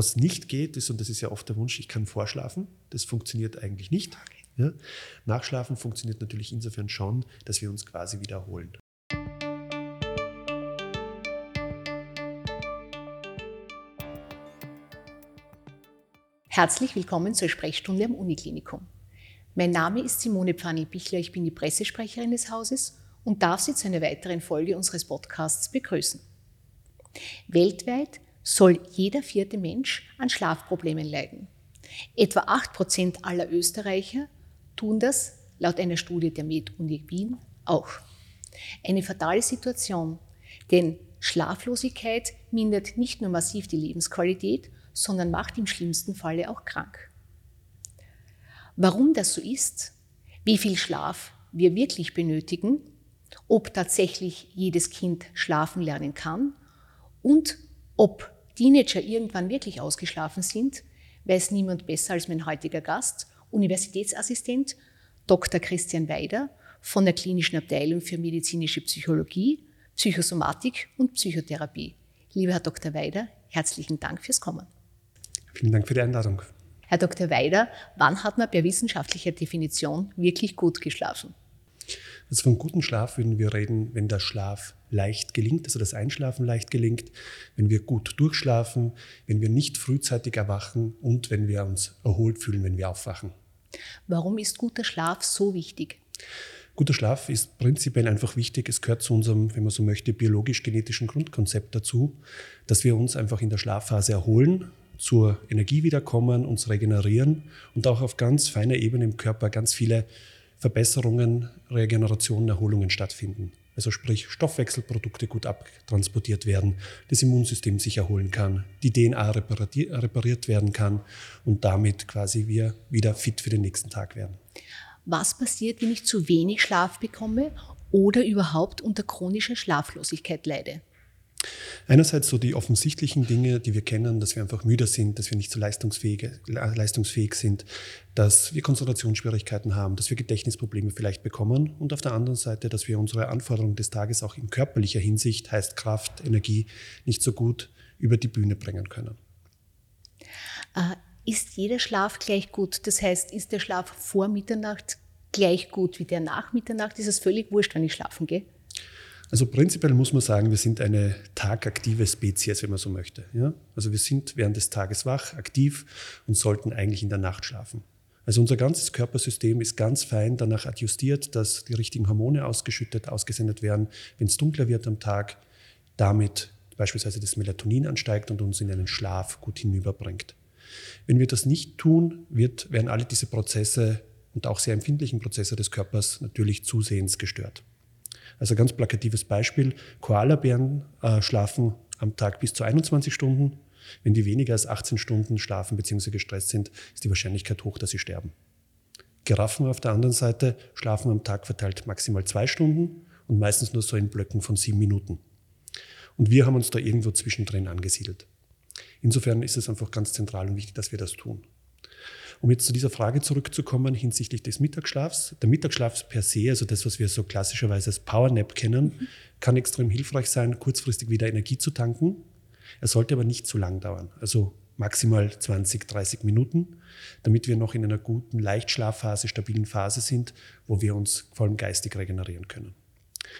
Was nicht geht, ist, und das ist ja oft der Wunsch, ich kann vorschlafen. Das funktioniert eigentlich nicht. Ja? Nachschlafen funktioniert natürlich insofern schon, dass wir uns quasi wiederholen. Herzlich willkommen zur Sprechstunde am Uniklinikum. Mein Name ist Simone Pfanni-Bichler, ich bin die Pressesprecherin des Hauses und darf Sie zu einer weiteren Folge unseres Podcasts begrüßen. Weltweit soll jeder vierte Mensch an Schlafproblemen leiden. Etwa 8% aller Österreicher tun das laut einer Studie der Med-Uni Wien auch. Eine fatale Situation, denn Schlaflosigkeit mindert nicht nur massiv die Lebensqualität, sondern macht im schlimmsten Falle auch krank. Warum das so ist, wie viel Schlaf wir wirklich benötigen, ob tatsächlich jedes Kind schlafen lernen kann und ob Teenager irgendwann wirklich ausgeschlafen sind, weiß niemand besser als mein heutiger Gast, Universitätsassistent Dr. Christian Weider von der Klinischen Abteilung für medizinische Psychologie, Psychosomatik und Psychotherapie. Lieber Herr Dr. Weider, herzlichen Dank fürs Kommen. Vielen Dank für die Einladung. Herr Dr. Weider, wann hat man per wissenschaftlicher Definition wirklich gut geschlafen? Also von gutem Schlaf würden wir reden, wenn der Schlaf leicht gelingt, also das Einschlafen leicht gelingt, wenn wir gut durchschlafen, wenn wir nicht frühzeitig erwachen und wenn wir uns erholt fühlen, wenn wir aufwachen. Warum ist guter Schlaf so wichtig? Guter Schlaf ist prinzipiell einfach wichtig. Es gehört zu unserem, wenn man so möchte, biologisch-genetischen Grundkonzept dazu, dass wir uns einfach in der Schlafphase erholen, zur Energie wiederkommen, uns regenerieren und auch auf ganz feiner Ebene im Körper ganz viele Verbesserungen, Regenerationen, Erholungen stattfinden. Also sprich Stoffwechselprodukte gut abtransportiert werden, das Immunsystem sich erholen kann, die DNA repariert werden kann und damit quasi wir wieder fit für den nächsten Tag werden. Was passiert, wenn ich zu wenig Schlaf bekomme oder überhaupt unter chronischer Schlaflosigkeit leide? Einerseits so die offensichtlichen Dinge, die wir kennen, dass wir einfach müde sind, dass wir nicht so leistungsfähig, leistungsfähig sind, dass wir Konzentrationsschwierigkeiten haben, dass wir Gedächtnisprobleme vielleicht bekommen und auf der anderen Seite, dass wir unsere Anforderungen des Tages auch in körperlicher Hinsicht, heißt Kraft, Energie, nicht so gut über die Bühne bringen können. Äh, ist jeder Schlaf gleich gut? Das heißt, ist der Schlaf vor Mitternacht gleich gut wie der nach Mitternacht? Ist es völlig wurscht, wenn ich schlafen gehe? Also prinzipiell muss man sagen, wir sind eine tagaktive Spezies, wenn man so möchte. Ja? Also wir sind während des Tages wach, aktiv und sollten eigentlich in der Nacht schlafen. Also unser ganzes Körpersystem ist ganz fein danach adjustiert, dass die richtigen Hormone ausgeschüttet, ausgesendet werden, wenn es dunkler wird am Tag, damit beispielsweise das Melatonin ansteigt und uns in einen Schlaf gut hinüberbringt. Wenn wir das nicht tun, wird, werden alle diese Prozesse und auch sehr empfindlichen Prozesse des Körpers natürlich zusehends gestört. Also ganz plakatives Beispiel, Koalabären äh, schlafen am Tag bis zu 21 Stunden. Wenn die weniger als 18 Stunden schlafen bzw. gestresst sind, ist die Wahrscheinlichkeit hoch, dass sie sterben. Giraffen auf der anderen Seite schlafen am Tag verteilt maximal zwei Stunden und meistens nur so in Blöcken von sieben Minuten. Und wir haben uns da irgendwo zwischendrin angesiedelt. Insofern ist es einfach ganz zentral und wichtig, dass wir das tun. Um jetzt zu dieser Frage zurückzukommen hinsichtlich des Mittagsschlafs. Der Mittagsschlaf per se, also das, was wir so klassischerweise als Powernap kennen, mhm. kann extrem hilfreich sein, kurzfristig wieder Energie zu tanken. Er sollte aber nicht zu lang dauern. Also maximal 20, 30 Minuten, damit wir noch in einer guten Leichtschlafphase, stabilen Phase sind, wo wir uns vor allem geistig regenerieren können.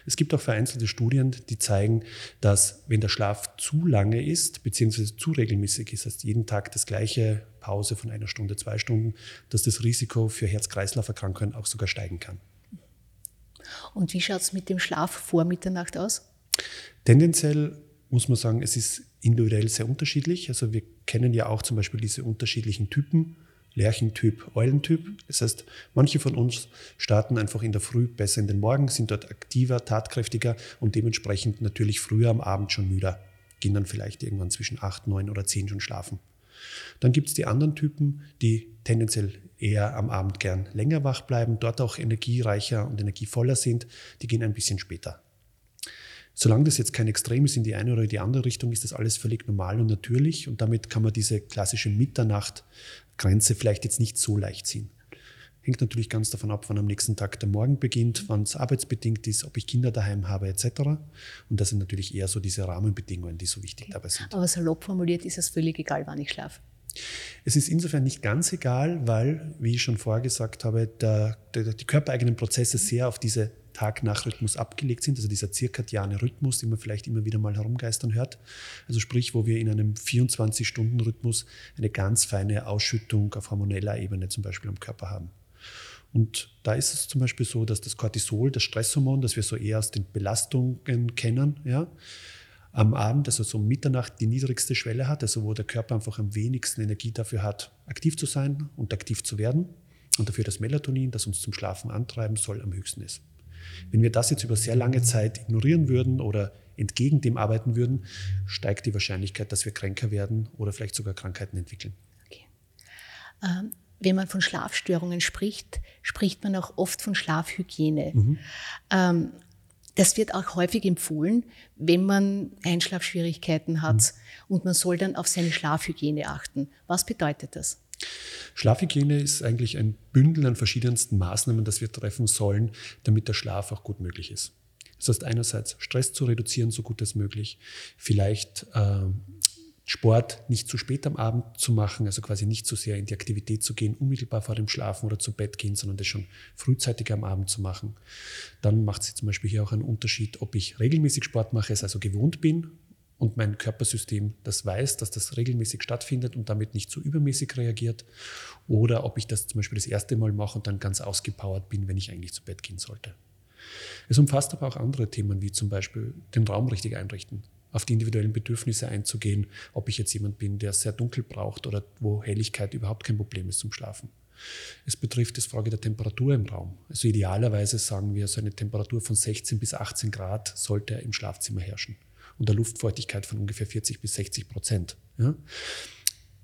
Es gibt auch vereinzelte Studien, die zeigen, dass wenn der Schlaf zu lange ist, beziehungsweise zu regelmäßig ist, heißt jeden Tag das gleiche Pause von einer Stunde, zwei Stunden, dass das Risiko für Herz-Kreislauf-Erkrankungen auch sogar steigen kann. Und wie schaut es mit dem Schlaf vor Mitternacht aus? Tendenziell muss man sagen, es ist individuell sehr unterschiedlich. Also wir kennen ja auch zum Beispiel diese unterschiedlichen Typen Lerchentyp, Eulentyp. Das heißt, manche von uns starten einfach in der Früh besser in den Morgen, sind dort aktiver, tatkräftiger und dementsprechend natürlich früher am Abend schon müder. Gehen dann vielleicht irgendwann zwischen acht, neun oder zehn schon schlafen. Dann gibt es die anderen Typen, die tendenziell eher am Abend gern länger wach bleiben, dort auch energiereicher und energievoller sind. Die gehen ein bisschen später. Solange das jetzt kein Extrem ist in die eine oder die andere Richtung, ist das alles völlig normal und natürlich und damit kann man diese klassische Mitternacht Grenze vielleicht jetzt nicht so leicht ziehen. Hängt natürlich ganz davon ab, wann am nächsten Tag der Morgen beginnt, wann es arbeitsbedingt ist, ob ich Kinder daheim habe etc. Und das sind natürlich eher so diese Rahmenbedingungen, die so wichtig okay. dabei sind. Aber salopp formuliert ist es völlig egal, wann ich schlafe. Es ist insofern nicht ganz egal, weil, wie ich schon vorher gesagt habe, der, der, die körpereigenen Prozesse sehr auf diese Tag-Nach-Rhythmus abgelegt sind, also dieser zirkadiane Rhythmus, den man vielleicht immer wieder mal herumgeistern hört. Also sprich, wo wir in einem 24-Stunden-Rhythmus eine ganz feine Ausschüttung auf hormoneller Ebene zum Beispiel am Körper haben. Und da ist es zum Beispiel so, dass das Cortisol, das Stresshormon, das wir so eher aus den Belastungen kennen, ja, am Abend, also so um Mitternacht, die niedrigste Schwelle hat, also wo der Körper einfach am wenigsten Energie dafür hat, aktiv zu sein und aktiv zu werden. Und dafür das Melatonin, das uns zum Schlafen antreiben soll, am höchsten ist. Wenn wir das jetzt über sehr lange Zeit ignorieren würden oder entgegen dem arbeiten würden, steigt die Wahrscheinlichkeit, dass wir kränker werden oder vielleicht sogar Krankheiten entwickeln. Okay. Ähm, wenn man von Schlafstörungen spricht, spricht man auch oft von Schlafhygiene. Mhm. Ähm, das wird auch häufig empfohlen, wenn man Einschlafschwierigkeiten hat mhm. und man soll dann auf seine Schlafhygiene achten. Was bedeutet das? Schlafhygiene ist eigentlich ein Bündel an verschiedensten Maßnahmen, das wir treffen sollen, damit der Schlaf auch gut möglich ist. Das heißt einerseits Stress zu reduzieren, so gut als möglich, vielleicht äh, Sport nicht zu spät am Abend zu machen, also quasi nicht zu sehr in die Aktivität zu gehen, unmittelbar vor dem Schlafen oder zu Bett gehen, sondern das schon frühzeitig am Abend zu machen. Dann macht es zum Beispiel hier auch einen Unterschied, ob ich regelmäßig Sport mache, es also gewohnt bin und mein Körpersystem das weiß, dass das regelmäßig stattfindet und damit nicht zu so übermäßig reagiert, oder ob ich das zum Beispiel das erste Mal mache und dann ganz ausgepowert bin, wenn ich eigentlich zu Bett gehen sollte. Es umfasst aber auch andere Themen, wie zum Beispiel den Raum richtig einrichten auf die individuellen Bedürfnisse einzugehen, ob ich jetzt jemand bin, der sehr dunkel braucht oder wo Helligkeit überhaupt kein Problem ist zum Schlafen. Es betrifft die Frage der Temperatur im Raum. Also idealerweise sagen wir, so eine Temperatur von 16 bis 18 Grad sollte im Schlafzimmer herrschen. Und der Luftfeuchtigkeit von ungefähr 40 bis 60 Prozent. Ja?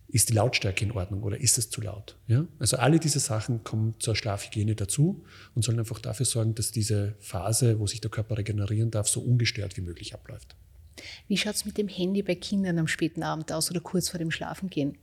Ist die Lautstärke in Ordnung oder ist es zu laut? Ja? Also alle diese Sachen kommen zur Schlafhygiene dazu und sollen einfach dafür sorgen, dass diese Phase, wo sich der Körper regenerieren darf, so ungestört wie möglich abläuft. Wie schaut es mit dem Handy bei Kindern am späten Abend aus oder kurz vor dem Schlafengehen?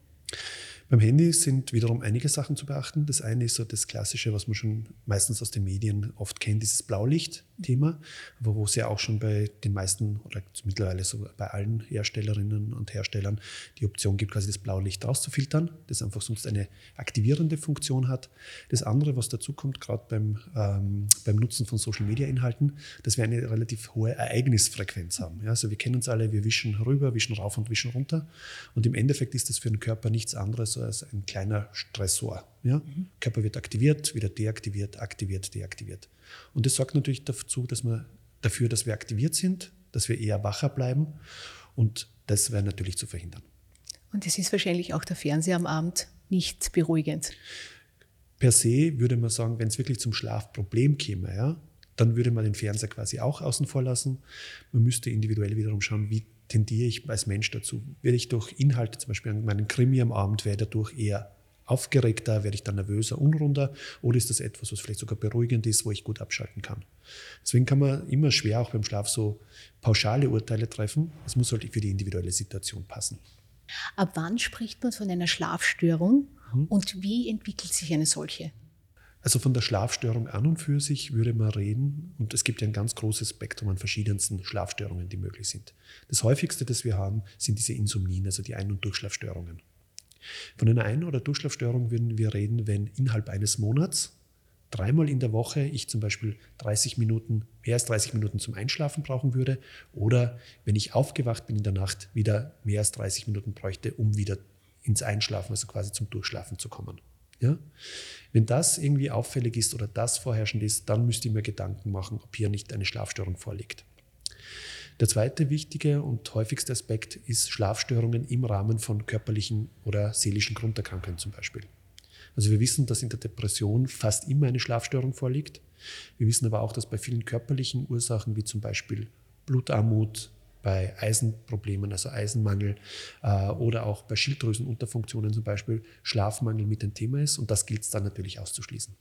Beim Handy sind wiederum einige Sachen zu beachten. Das eine ist so das Klassische, was man schon meistens aus den Medien oft kennt, dieses Blaulicht-Thema, wo es ja auch schon bei den meisten oder mittlerweile so bei allen Herstellerinnen und Herstellern die Option gibt, quasi das Blaulicht rauszufiltern, das einfach sonst eine aktivierende Funktion hat. Das andere, was dazu kommt, gerade beim, ähm, beim Nutzen von Social-Media-Inhalten, dass wir eine relativ hohe Ereignisfrequenz haben. Ja, also wir kennen uns alle, wir wischen rüber, wischen rauf und wischen runter und im Endeffekt ist das für den Körper nichts anderes als ein kleiner Stressor. Ja? Mhm. Körper wird aktiviert, wieder deaktiviert, aktiviert, deaktiviert. Und das sorgt natürlich dazu, dass wir dafür, dass wir aktiviert sind, dass wir eher wacher bleiben. Und das wäre natürlich zu verhindern. Und es ist wahrscheinlich auch der Fernseher am Abend nicht beruhigend. Per se würde man sagen, wenn es wirklich zum Schlafproblem käme, ja, dann würde man den Fernseher quasi auch außen vor lassen. Man müsste individuell wiederum schauen, wie tendiere ich als Mensch dazu? Werde ich durch Inhalte, zum Beispiel an meinen Krimi am Abend, werde dadurch eher aufgeregter, werde ich dann nervöser, unrunder oder ist das etwas, was vielleicht sogar beruhigend ist, wo ich gut abschalten kann? Deswegen kann man immer schwer auch beim Schlaf so pauschale Urteile treffen. Es muss halt für die individuelle Situation passen. Ab wann spricht man von einer Schlafstörung hm. und wie entwickelt sich eine solche? Also von der Schlafstörung an und für sich würde man reden, und es gibt ja ein ganz großes Spektrum an verschiedensten Schlafstörungen, die möglich sind. Das häufigste, das wir haben, sind diese Insomnien, also die Ein- und Durchschlafstörungen. Von einer Ein- oder Durchschlafstörung würden wir reden, wenn innerhalb eines Monats dreimal in der Woche ich zum Beispiel 30 Minuten, mehr als 30 Minuten zum Einschlafen brauchen würde oder wenn ich aufgewacht bin in der Nacht, wieder mehr als 30 Minuten bräuchte, um wieder ins Einschlafen, also quasi zum Durchschlafen zu kommen. Ja? Wenn das irgendwie auffällig ist oder das vorherrschend ist, dann müsste ich mir Gedanken machen, ob hier nicht eine Schlafstörung vorliegt. Der zweite wichtige und häufigste Aspekt ist Schlafstörungen im Rahmen von körperlichen oder seelischen Grunderkrankungen zum Beispiel. Also wir wissen, dass in der Depression fast immer eine Schlafstörung vorliegt. Wir wissen aber auch, dass bei vielen körperlichen Ursachen wie zum Beispiel Blutarmut, bei Eisenproblemen, also Eisenmangel äh, oder auch bei Schilddrüsenunterfunktionen zum Beispiel Schlafmangel mit ein Thema ist und das gilt es dann natürlich auszuschließen.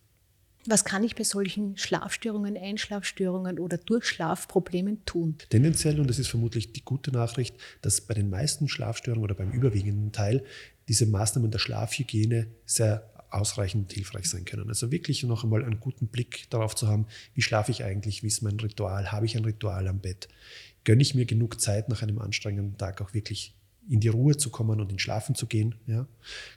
Was kann ich bei solchen Schlafstörungen, Einschlafstörungen oder Durchschlafproblemen tun? Tendenziell, und das ist vermutlich die gute Nachricht, dass bei den meisten Schlafstörungen oder beim überwiegenden Teil diese Maßnahmen der Schlafhygiene sehr ausreichend hilfreich sein können. Also wirklich noch einmal einen guten Blick darauf zu haben, wie schlafe ich eigentlich, wie ist mein Ritual, habe ich ein Ritual am Bett, gönne ich mir genug Zeit nach einem anstrengenden Tag auch wirklich in die Ruhe zu kommen und in Schlafen zu gehen. Ja?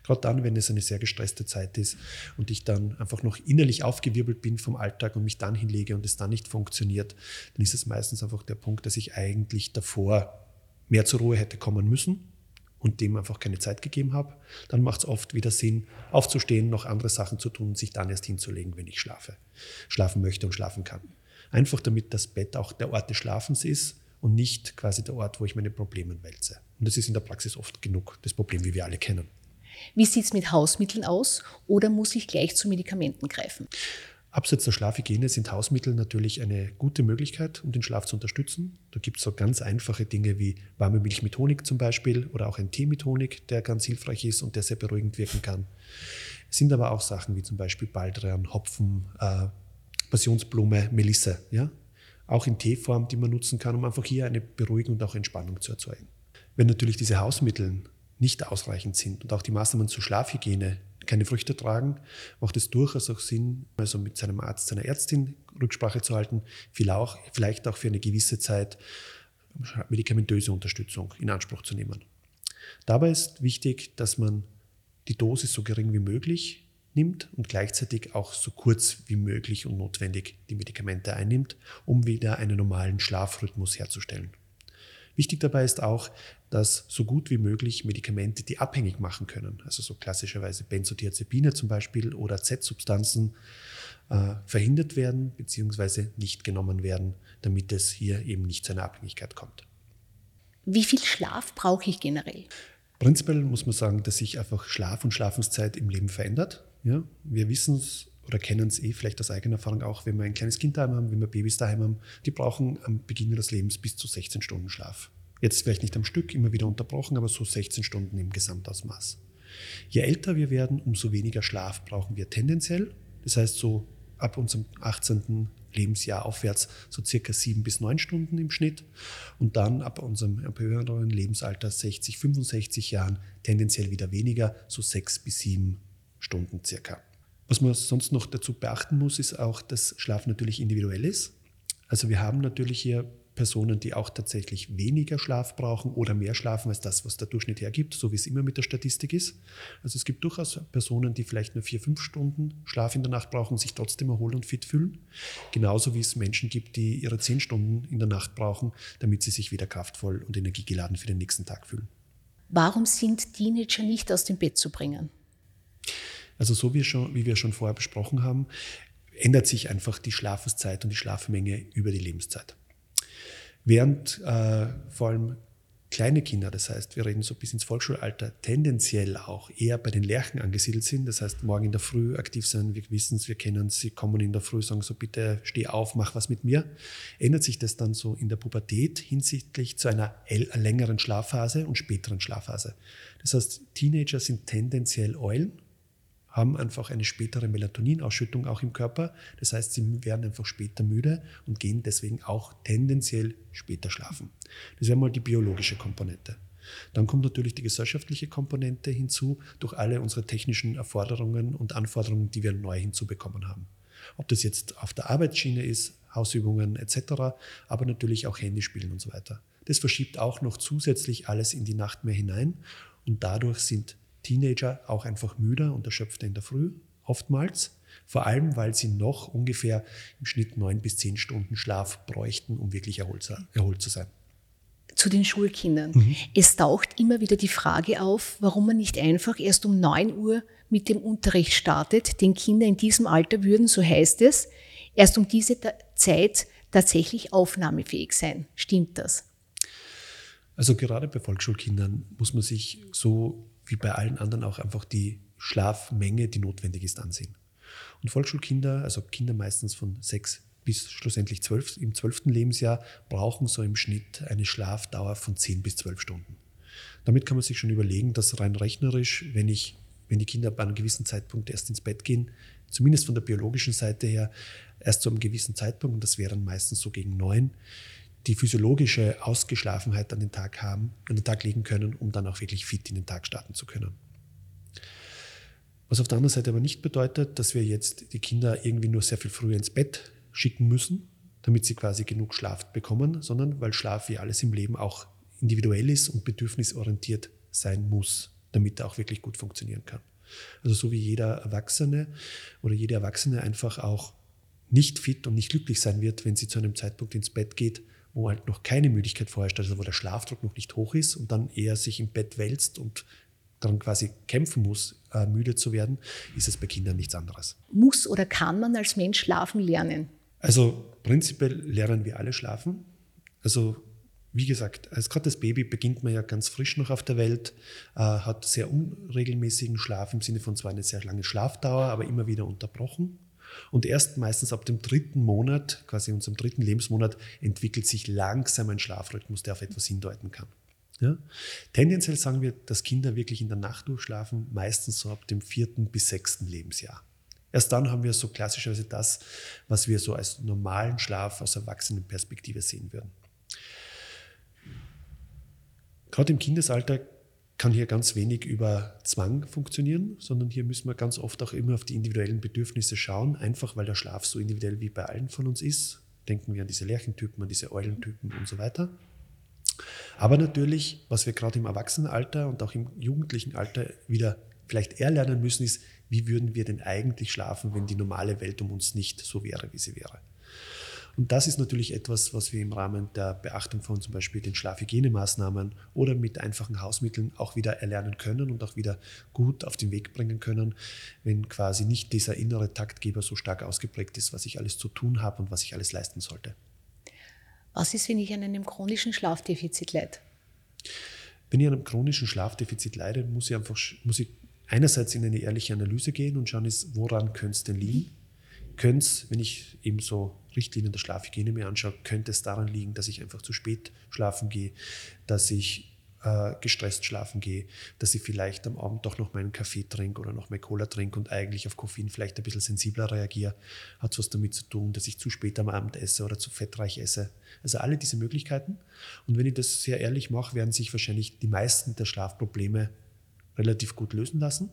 Gerade dann, wenn es eine sehr gestresste Zeit ist und ich dann einfach noch innerlich aufgewirbelt bin vom Alltag und mich dann hinlege und es dann nicht funktioniert, dann ist es meistens einfach der Punkt, dass ich eigentlich davor mehr zur Ruhe hätte kommen müssen und dem einfach keine Zeit gegeben habe. Dann macht es oft wieder Sinn, aufzustehen, noch andere Sachen zu tun und sich dann erst hinzulegen, wenn ich schlafe, schlafen möchte und schlafen kann. Einfach damit das Bett auch der Ort des Schlafens ist und nicht quasi der Ort, wo ich meine Probleme wälze. Und das ist in der Praxis oft genug das Problem, wie wir alle kennen. Wie sieht es mit Hausmitteln aus oder muss ich gleich zu Medikamenten greifen? Abseits der Schlafhygiene sind Hausmittel natürlich eine gute Möglichkeit, um den Schlaf zu unterstützen. Da gibt es so ganz einfache Dinge wie warme Milch mit Honig zum Beispiel oder auch ein Tee mit Honig, der ganz hilfreich ist und der sehr beruhigend wirken kann. Es sind aber auch Sachen wie zum Beispiel Baldrian, Hopfen, äh, Passionsblume, Melisse. Ja? Auch in Teeform, die man nutzen kann, um einfach hier eine Beruhigung und auch Entspannung zu erzeugen. Wenn natürlich diese Hausmittel nicht ausreichend sind und auch die Maßnahmen zur Schlafhygiene keine Früchte tragen, macht es durchaus auch Sinn, also mit seinem Arzt, seiner Ärztin Rücksprache zu halten, vielleicht auch für eine gewisse Zeit medikamentöse Unterstützung in Anspruch zu nehmen. Dabei ist wichtig, dass man die Dosis so gering wie möglich nimmt und gleichzeitig auch so kurz wie möglich und notwendig die Medikamente einnimmt, um wieder einen normalen Schlafrhythmus herzustellen. Wichtig dabei ist auch, dass so gut wie möglich Medikamente, die abhängig machen können, also so klassischerweise Benzodiazepine zum Beispiel oder Z-Substanzen, äh, verhindert werden bzw. nicht genommen werden, damit es hier eben nicht zu einer Abhängigkeit kommt. Wie viel Schlaf brauche ich generell? Prinzipiell muss man sagen, dass sich einfach Schlaf und Schlafenszeit im Leben verändert. Ja, wir wissen es oder kennen es eh vielleicht aus eigener Erfahrung auch, wenn wir ein kleines Kind daheim haben, wenn wir Babys daheim haben, die brauchen am Beginn ihres Lebens bis zu 16 Stunden Schlaf. Jetzt vielleicht nicht am Stück, immer wieder unterbrochen, aber so 16 Stunden im Gesamtausmaß. Je älter wir werden, umso weniger Schlaf brauchen wir tendenziell. Das heißt, so ab unserem 18. Lebensjahr aufwärts so circa sieben bis neun Stunden im Schnitt und dann ab unserem höheren Lebensalter 60, 65 Jahren tendenziell wieder weniger, so sechs bis sieben Stunden circa. Was man sonst noch dazu beachten muss, ist auch, dass Schlaf natürlich individuell ist. Also wir haben natürlich hier Personen, die auch tatsächlich weniger Schlaf brauchen oder mehr schlafen als das, was der Durchschnitt hergibt, so wie es immer mit der Statistik ist. Also es gibt durchaus Personen, die vielleicht nur vier, fünf Stunden Schlaf in der Nacht brauchen, sich trotzdem erholen und fit fühlen. Genauso wie es Menschen gibt, die ihre zehn Stunden in der Nacht brauchen, damit sie sich wieder kraftvoll und energiegeladen für den nächsten Tag fühlen. Warum sind Teenager nicht aus dem Bett zu bringen? Also so wie, schon, wie wir schon vorher besprochen haben, ändert sich einfach die Schlafenszeit und die Schlafmenge über die Lebenszeit. Während äh, vor allem kleine Kinder, das heißt, wir reden so bis ins Volksschulalter, tendenziell auch eher bei den Lerchen angesiedelt sind. Das heißt, morgen in der Früh aktiv sein, wir wissen es, wir kennen es, sie kommen in der Früh, sagen so, bitte steh auf, mach was mit mir. Ändert sich das dann so in der Pubertät hinsichtlich zu einer längeren Schlafphase und späteren Schlafphase. Das heißt, Teenager sind tendenziell Eulen haben einfach eine spätere Melatoninausschüttung auch im Körper. Das heißt, sie werden einfach später müde und gehen deswegen auch tendenziell später schlafen. Das wäre mal die biologische Komponente. Dann kommt natürlich die gesellschaftliche Komponente hinzu durch alle unsere technischen Erforderungen und Anforderungen, die wir neu hinzubekommen haben. Ob das jetzt auf der Arbeitsschiene ist, Hausübungen etc., aber natürlich auch Handyspielen und so weiter. Das verschiebt auch noch zusätzlich alles in die Nacht mehr hinein und dadurch sind Teenager auch einfach müder und erschöpfter in der Früh, oftmals. Vor allem, weil sie noch ungefähr im Schnitt neun bis zehn Stunden Schlaf bräuchten, um wirklich erholt, zu sein. Zu den Schulkindern. Mhm. Es taucht immer wieder die Frage auf, warum man nicht einfach erst um 9 Uhr mit dem Unterricht startet. Denn Kinder in diesem Alter würden, so heißt es, erst um diese Zeit tatsächlich aufnahmefähig sein. Stimmt das? Also gerade bei Volksschulkindern muss man sich so wie bei allen anderen auch einfach die Schlafmenge, die notwendig ist, ansehen. Und Volksschulkinder, also Kinder meistens von sechs bis schlussendlich zwölf, im zwölften Lebensjahr, brauchen so im Schnitt eine Schlafdauer von zehn bis zwölf Stunden. Damit kann man sich schon überlegen, dass rein rechnerisch, wenn, ich, wenn die Kinder bei einem gewissen Zeitpunkt erst ins Bett gehen, zumindest von der biologischen Seite her, erst zu einem gewissen Zeitpunkt, und das wäre dann meistens so gegen neun, die physiologische Ausgeschlafenheit an den Tag haben, an den Tag legen können, um dann auch wirklich fit in den Tag starten zu können. Was auf der anderen Seite aber nicht bedeutet, dass wir jetzt die Kinder irgendwie nur sehr viel früher ins Bett schicken müssen, damit sie quasi genug Schlaf bekommen, sondern weil Schlaf wie alles im Leben auch individuell ist und bedürfnisorientiert sein muss, damit er auch wirklich gut funktionieren kann. Also so wie jeder Erwachsene oder jede Erwachsene einfach auch nicht fit und nicht glücklich sein wird, wenn sie zu einem Zeitpunkt ins Bett geht, wo halt noch keine Müdigkeit vorherrscht, also wo der Schlafdruck noch nicht hoch ist und dann eher sich im Bett wälzt und dann quasi kämpfen muss, äh, müde zu werden, ist es bei Kindern nichts anderes. Muss oder kann man als Mensch schlafen lernen? Also prinzipiell lernen wir alle schlafen. Also wie gesagt, als gerade das Baby beginnt man ja ganz frisch noch auf der Welt, äh, hat sehr unregelmäßigen Schlaf im Sinne von zwar eine sehr lange Schlafdauer, aber immer wieder unterbrochen. Und erst meistens ab dem dritten Monat, quasi unserem dritten Lebensmonat, entwickelt sich langsam ein Schlafrhythmus, der auf etwas hindeuten kann. Ja? Tendenziell sagen wir, dass Kinder wirklich in der Nacht durchschlafen, meistens so ab dem vierten bis sechsten Lebensjahr. Erst dann haben wir so klassischerweise das, was wir so als normalen Schlaf aus Erwachsenenperspektive sehen würden. Gerade im Kindesalter kann hier ganz wenig über Zwang funktionieren, sondern hier müssen wir ganz oft auch immer auf die individuellen Bedürfnisse schauen, einfach weil der Schlaf so individuell wie bei allen von uns ist. Denken wir an diese Lerchentypen, an diese Eulentypen und so weiter. Aber natürlich, was wir gerade im Erwachsenenalter und auch im jugendlichen Alter wieder vielleicht eher lernen müssen, ist, wie würden wir denn eigentlich schlafen, wenn die normale Welt um uns nicht so wäre, wie sie wäre. Und das ist natürlich etwas, was wir im Rahmen der Beachtung von zum Beispiel den Schlafhygienemaßnahmen oder mit einfachen Hausmitteln auch wieder erlernen können und auch wieder gut auf den Weg bringen können, wenn quasi nicht dieser innere Taktgeber so stark ausgeprägt ist, was ich alles zu tun habe und was ich alles leisten sollte. Was ist, wenn ich an einem chronischen Schlafdefizit leide? Wenn ich an einem chronischen Schlafdefizit leide, muss ich einfach muss ich einerseits in eine ehrliche Analyse gehen und schauen, ist, woran könnte es denn liegen? Könnte es, wenn ich eben so Richtlinien der Schlafhygiene mir anschaue, könnte es daran liegen, dass ich einfach zu spät schlafen gehe, dass ich äh, gestresst schlafen gehe, dass ich vielleicht am Abend doch noch meinen Kaffee trinke oder noch mehr Cola trinke und eigentlich auf Koffein vielleicht ein bisschen sensibler reagiere, hat was damit zu tun, dass ich zu spät am Abend esse oder zu fettreich esse. Also alle diese Möglichkeiten. Und wenn ich das sehr ehrlich mache, werden sich wahrscheinlich die meisten der Schlafprobleme relativ gut lösen lassen.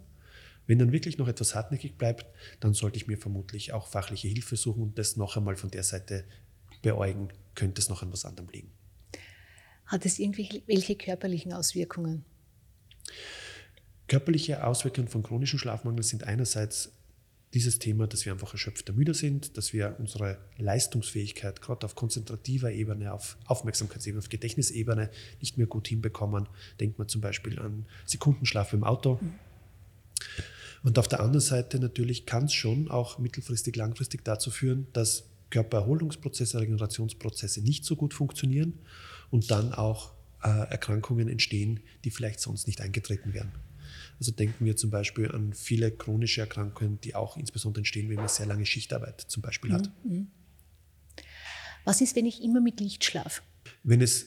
Wenn dann wirklich noch etwas hartnäckig bleibt, dann sollte ich mir vermutlich auch fachliche Hilfe suchen und das noch einmal von der Seite beäugen, könnte es noch an was anderem liegen. Hat es irgendwelche körperlichen Auswirkungen? Körperliche Auswirkungen von chronischem Schlafmangel sind einerseits dieses Thema, dass wir einfach erschöpfter müde sind, dass wir unsere Leistungsfähigkeit gerade auf konzentrativer Ebene, auf Aufmerksamkeitsebene, auf Gedächtnisebene nicht mehr gut hinbekommen. Denkt man zum Beispiel an Sekundenschlaf im Auto. Mhm. Und auf der anderen Seite natürlich kann es schon auch mittelfristig, langfristig dazu führen, dass Körpererholungsprozesse, Regenerationsprozesse nicht so gut funktionieren und dann auch äh, Erkrankungen entstehen, die vielleicht sonst nicht eingetreten wären. Also denken wir zum Beispiel an viele chronische Erkrankungen, die auch insbesondere entstehen, wenn man sehr lange Schichtarbeit zum Beispiel hat. Mhm. mhm. Was ist, wenn ich immer mit Licht schlafe? Wenn es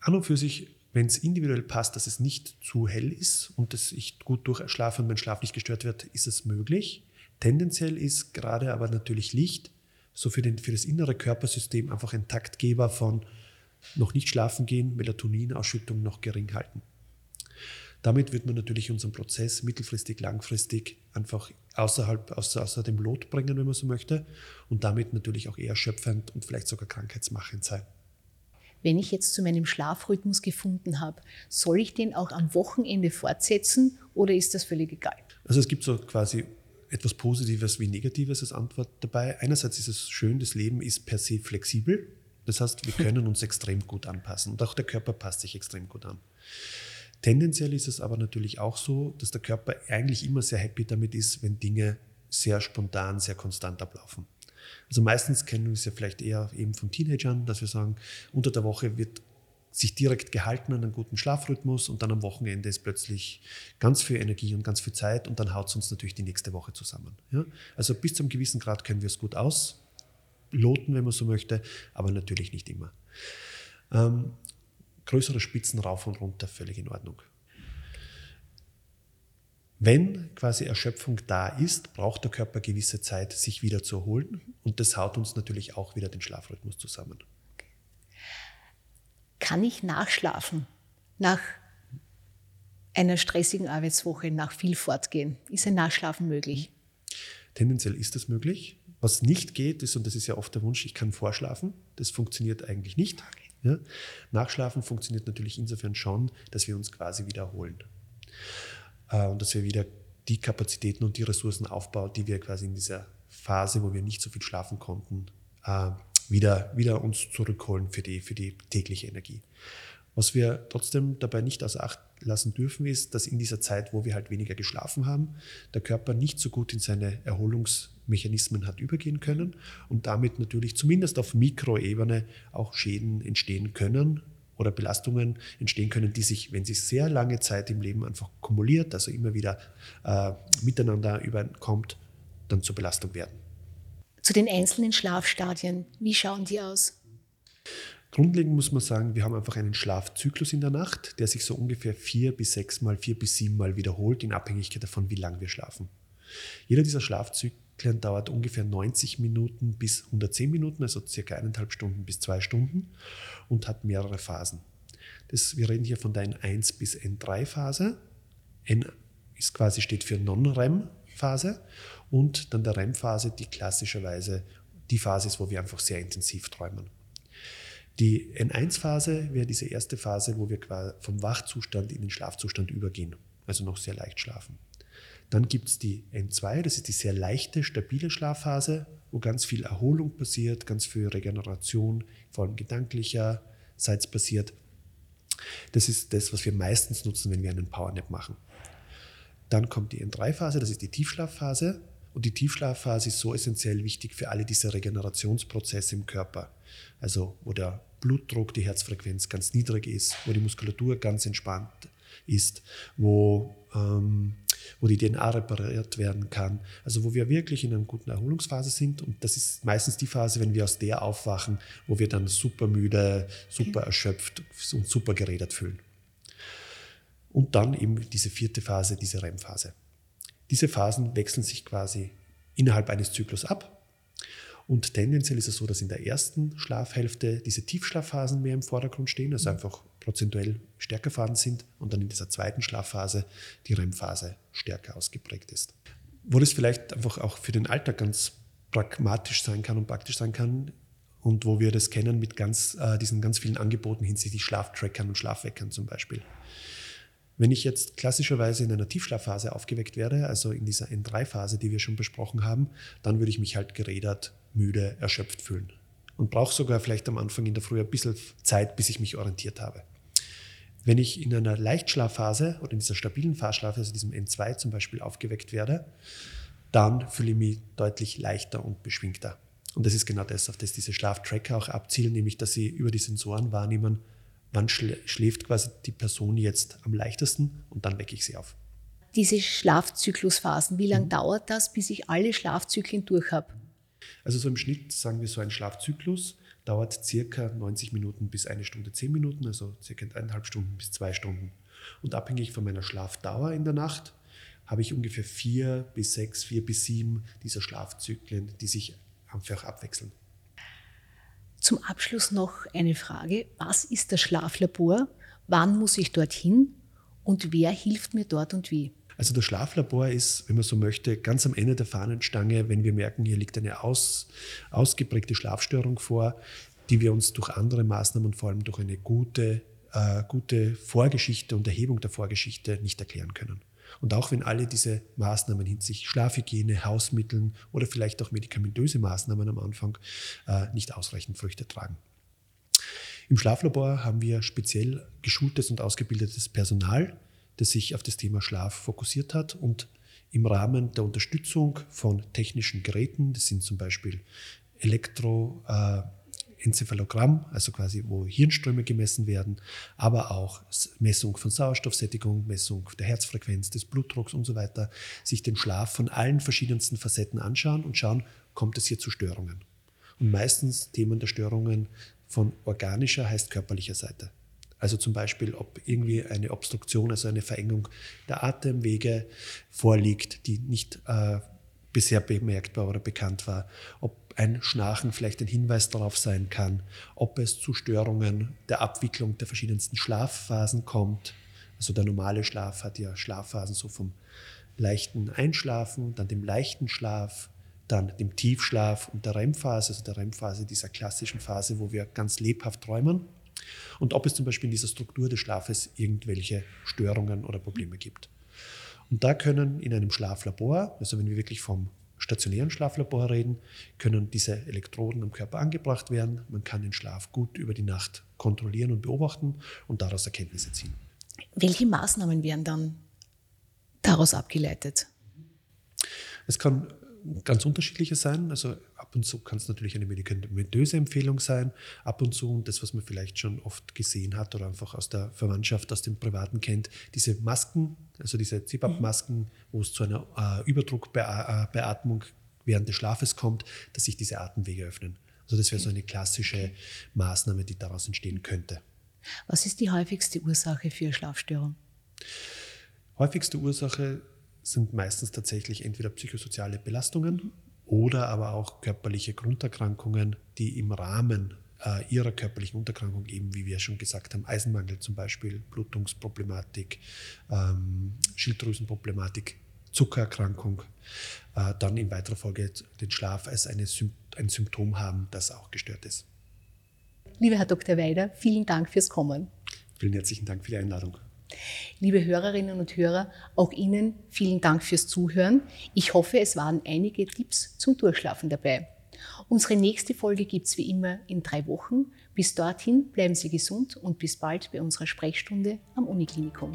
an und für sich wenn es individuell passt, dass es nicht zu hell ist und dass ich gut durchschlafe und mein Schlaf nicht gestört wird, ist es möglich. Tendenziell ist gerade aber natürlich Licht so für, den, für das innere Körpersystem einfach ein Taktgeber von noch nicht schlafen gehen, Melatoninausschüttung noch gering halten. Damit wird man natürlich unseren Prozess mittelfristig, langfristig einfach außerhalb, außer, außer dem Lot bringen, wenn man so möchte, und damit natürlich auch eher schöpfend und vielleicht sogar krankheitsmachend sein wenn ich jetzt zu meinem Schlafrhythmus gefunden habe, soll ich den auch am Wochenende fortsetzen oder ist das völlig egal? Also es gibt so quasi etwas Positives wie Negatives als Antwort dabei. Einerseits ist es schön, das Leben ist per se flexibel. Das heißt, wir können uns extrem gut anpassen und auch der Körper passt sich extrem gut an. Tendenziell ist es aber natürlich auch so, dass der Körper eigentlich immer sehr happy damit ist, wenn Dinge sehr spontan, sehr konstant ablaufen. Also meistens kennen wir es ja vielleicht eher eben von Teenagern, dass wir sagen, unter der Woche wird sich direkt gehalten an einen guten Schlafrhythmus und dann am Wochenende ist plötzlich ganz viel Energie und ganz viel Zeit und dann haut es uns natürlich die nächste Woche zusammen. Ja? Also bis zu einem gewissen Grad können wir es gut ausloten, wenn man so möchte, aber natürlich nicht immer. Ähm, größere Spitzen rauf und runter, völlig in Ordnung. Wenn quasi Erschöpfung da ist, braucht der Körper gewisse Zeit, sich wieder zu erholen. Und das haut uns natürlich auch wieder den Schlafrhythmus zusammen. Kann ich nachschlafen nach einer stressigen Arbeitswoche nach viel Fortgehen? Ist ein Nachschlafen möglich? Tendenziell ist das möglich. Was nicht geht, ist, und das ist ja oft der Wunsch, ich kann vorschlafen. Das funktioniert eigentlich nicht. Ja? Nachschlafen funktioniert natürlich insofern schon, dass wir uns quasi wiederholen. Äh, und dass wir wieder die Kapazitäten und die Ressourcen aufbauen, die wir quasi in dieser Phase, wo wir nicht so viel schlafen konnten, äh, wieder, wieder uns zurückholen für die, für die tägliche Energie. Was wir trotzdem dabei nicht außer Acht lassen dürfen, ist, dass in dieser Zeit, wo wir halt weniger geschlafen haben, der Körper nicht so gut in seine Erholungsmechanismen hat übergehen können und damit natürlich zumindest auf Mikroebene auch Schäden entstehen können oder Belastungen entstehen können, die sich, wenn sie sehr lange Zeit im Leben einfach kumuliert, also immer wieder äh, miteinander überkommt, dann zur Belastung werden. Zu den einzelnen Schlafstadien, wie schauen die aus? Grundlegend muss man sagen, wir haben einfach einen Schlafzyklus in der Nacht, der sich so ungefähr vier bis sechs Mal, vier bis sieben Mal wiederholt, in Abhängigkeit davon, wie lange wir schlafen. Jeder dieser Schlafzyklen dauert ungefähr 90 Minuten bis 110 Minuten, also circa eineinhalb Stunden bis zwei Stunden und hat mehrere Phasen. Das, wir reden hier von der N1 bis N3-Phase. N ist quasi steht für Non-REM-Phase und dann der REM-Phase, die klassischerweise die Phase ist, wo wir einfach sehr intensiv träumen. Die N1-Phase wäre diese erste Phase, wo wir vom Wachzustand in den Schlafzustand übergehen, also noch sehr leicht schlafen. Dann gibt es die N2, das ist die sehr leichte, stabile Schlafphase, wo ganz viel Erholung passiert, ganz viel Regeneration, vor allem gedanklicherseits passiert. Das ist das, was wir meistens nutzen, wenn wir einen Powernap machen. Dann kommt die N3-Phase, das ist die Tiefschlafphase. Und die Tiefschlafphase ist so essentiell wichtig für alle diese Regenerationsprozesse im Körper. Also wo der Blutdruck, die Herzfrequenz ganz niedrig ist, wo die Muskulatur ganz entspannt ist, wo, ähm, wo die DNA repariert werden kann. Also wo wir wirklich in einer guten Erholungsphase sind. Und das ist meistens die Phase, wenn wir aus der aufwachen, wo wir dann super müde, super erschöpft und super geredet fühlen. Und dann eben diese vierte Phase, diese REM-Phase. Diese Phasen wechseln sich quasi innerhalb eines Zyklus ab. Und tendenziell ist es so, dass in der ersten Schlafhälfte diese Tiefschlafphasen mehr im Vordergrund stehen, also einfach prozentuell stärker vorhanden sind und dann in dieser zweiten Schlafphase die REM-Phase stärker ausgeprägt ist. Wo das vielleicht einfach auch für den Alltag ganz pragmatisch sein kann und praktisch sein kann und wo wir das kennen mit ganz, äh, diesen ganz vielen Angeboten hinsichtlich Schlaftrackern und Schlafweckern zum Beispiel. Wenn ich jetzt klassischerweise in einer Tiefschlafphase aufgeweckt werde, also in dieser N3-Phase, die wir schon besprochen haben, dann würde ich mich halt gerädert, müde, erschöpft fühlen. Und brauche sogar vielleicht am Anfang in der Früh ein bisschen Zeit, bis ich mich orientiert habe. Wenn ich in einer Leichtschlafphase oder in dieser stabilen Fahrschlaf, also diesem N2 zum Beispiel, aufgeweckt werde, dann fühle ich mich deutlich leichter und beschwingter. Und das ist genau das, auf das diese Schlaftracker auch abzielen, nämlich dass sie über die Sensoren wahrnehmen, wann schläft quasi die Person jetzt am leichtesten und dann wecke ich sie auf. Diese Schlafzyklusphasen, wie lange mhm. dauert das, bis ich alle Schlafzyklen durch habe? Also so im Schnitt sagen wir so ein Schlafzyklus dauert circa 90 Minuten bis eine Stunde 10 Minuten, also circa eineinhalb Stunden bis zwei Stunden. Und abhängig von meiner Schlafdauer in der Nacht habe ich ungefähr vier bis sechs, vier bis sieben dieser Schlafzyklen, die sich einfach abwechseln. Zum Abschluss noch eine Frage. Was ist das Schlaflabor? Wann muss ich dorthin? Und wer hilft mir dort und wie? Also das Schlaflabor ist, wenn man so möchte, ganz am Ende der Fahnenstange, wenn wir merken, hier liegt eine aus, ausgeprägte Schlafstörung vor, die wir uns durch andere Maßnahmen und vor allem durch eine gute, äh, gute Vorgeschichte und Erhebung der Vorgeschichte nicht erklären können. Und auch wenn alle diese Maßnahmen hinsichtlich Schlafhygiene, Hausmitteln oder vielleicht auch medikamentöse Maßnahmen am Anfang äh, nicht ausreichend Früchte tragen. Im Schlaflabor haben wir speziell geschultes und ausgebildetes Personal, das sich auf das Thema Schlaf fokussiert hat und im Rahmen der Unterstützung von technischen Geräten, das sind zum Beispiel Elektro, äh, Enzephalogramm, also quasi wo Hirnströme gemessen werden, aber auch Messung von Sauerstoffsättigung, Messung der Herzfrequenz, des Blutdrucks und so weiter, sich den Schlaf von allen verschiedensten Facetten anschauen und schauen, kommt es hier zu Störungen. Und meistens Themen der Störungen von organischer, heißt körperlicher Seite. Also zum Beispiel, ob irgendwie eine Obstruktion, also eine Verengung der Atemwege vorliegt, die nicht äh, bisher bemerkbar oder bekannt war, ob ein Schnarchen vielleicht ein Hinweis darauf sein kann, ob es zu Störungen der Abwicklung der verschiedensten Schlafphasen kommt, Also der normale Schlaf hat ja Schlafphasen so vom leichten Einschlafen, dann dem leichten Schlaf, dann dem Tiefschlaf und der REM-Phase, also der REM-Phase dieser klassischen Phase, wo wir ganz lebhaft träumen. Und ob es zum Beispiel in dieser Struktur des Schlafes irgendwelche Störungen oder Probleme gibt. Und da können in einem Schlaflabor, also wenn wir wirklich vom stationären Schlaflabor reden, können diese Elektroden am Körper angebracht werden. Man kann den Schlaf gut über die Nacht kontrollieren und beobachten und daraus Erkenntnisse ziehen. Welche Maßnahmen werden dann daraus abgeleitet? Es kann ganz unterschiedliche sein. Also ab und zu kann es natürlich eine medikamentöse Empfehlung sein. Ab und zu, und das, was man vielleicht schon oft gesehen hat oder einfach aus der Verwandtschaft, aus dem Privaten kennt, diese Masken, also diese CPAP-Masken, wo es zu einer äh, Überdruckbeatmung während des Schlafes kommt, dass sich diese Atemwege öffnen. Also das wäre so eine klassische Maßnahme, die daraus entstehen könnte. Was ist die häufigste Ursache für Schlafstörung? Häufigste Ursache sind meistens tatsächlich entweder psychosoziale Belastungen oder aber auch körperliche Grunderkrankungen, die im Rahmen äh, ihrer körperlichen Unterkrankung eben, wie wir schon gesagt haben, Eisenmangel zum Beispiel, Blutungsproblematik, ähm, Schilddrüsenproblematik, Zuckererkrankung, äh, dann in weiterer Folge den Schlaf als eine, ein Symptom haben, das auch gestört ist. Lieber Herr Dr. Weider, vielen Dank fürs Kommen. Vielen herzlichen Dank für die Einladung. Liebe Hörerinnen und Hörer, auch Ihnen vielen Dank fürs Zuhören. Ich hoffe, es waren einige Tipps zum Durchschlafen dabei. Unsere nächste Folge gibt es wie immer in drei Wochen. Bis dorthin bleiben Sie gesund und bis bald bei unserer Sprechstunde am Uniklinikum.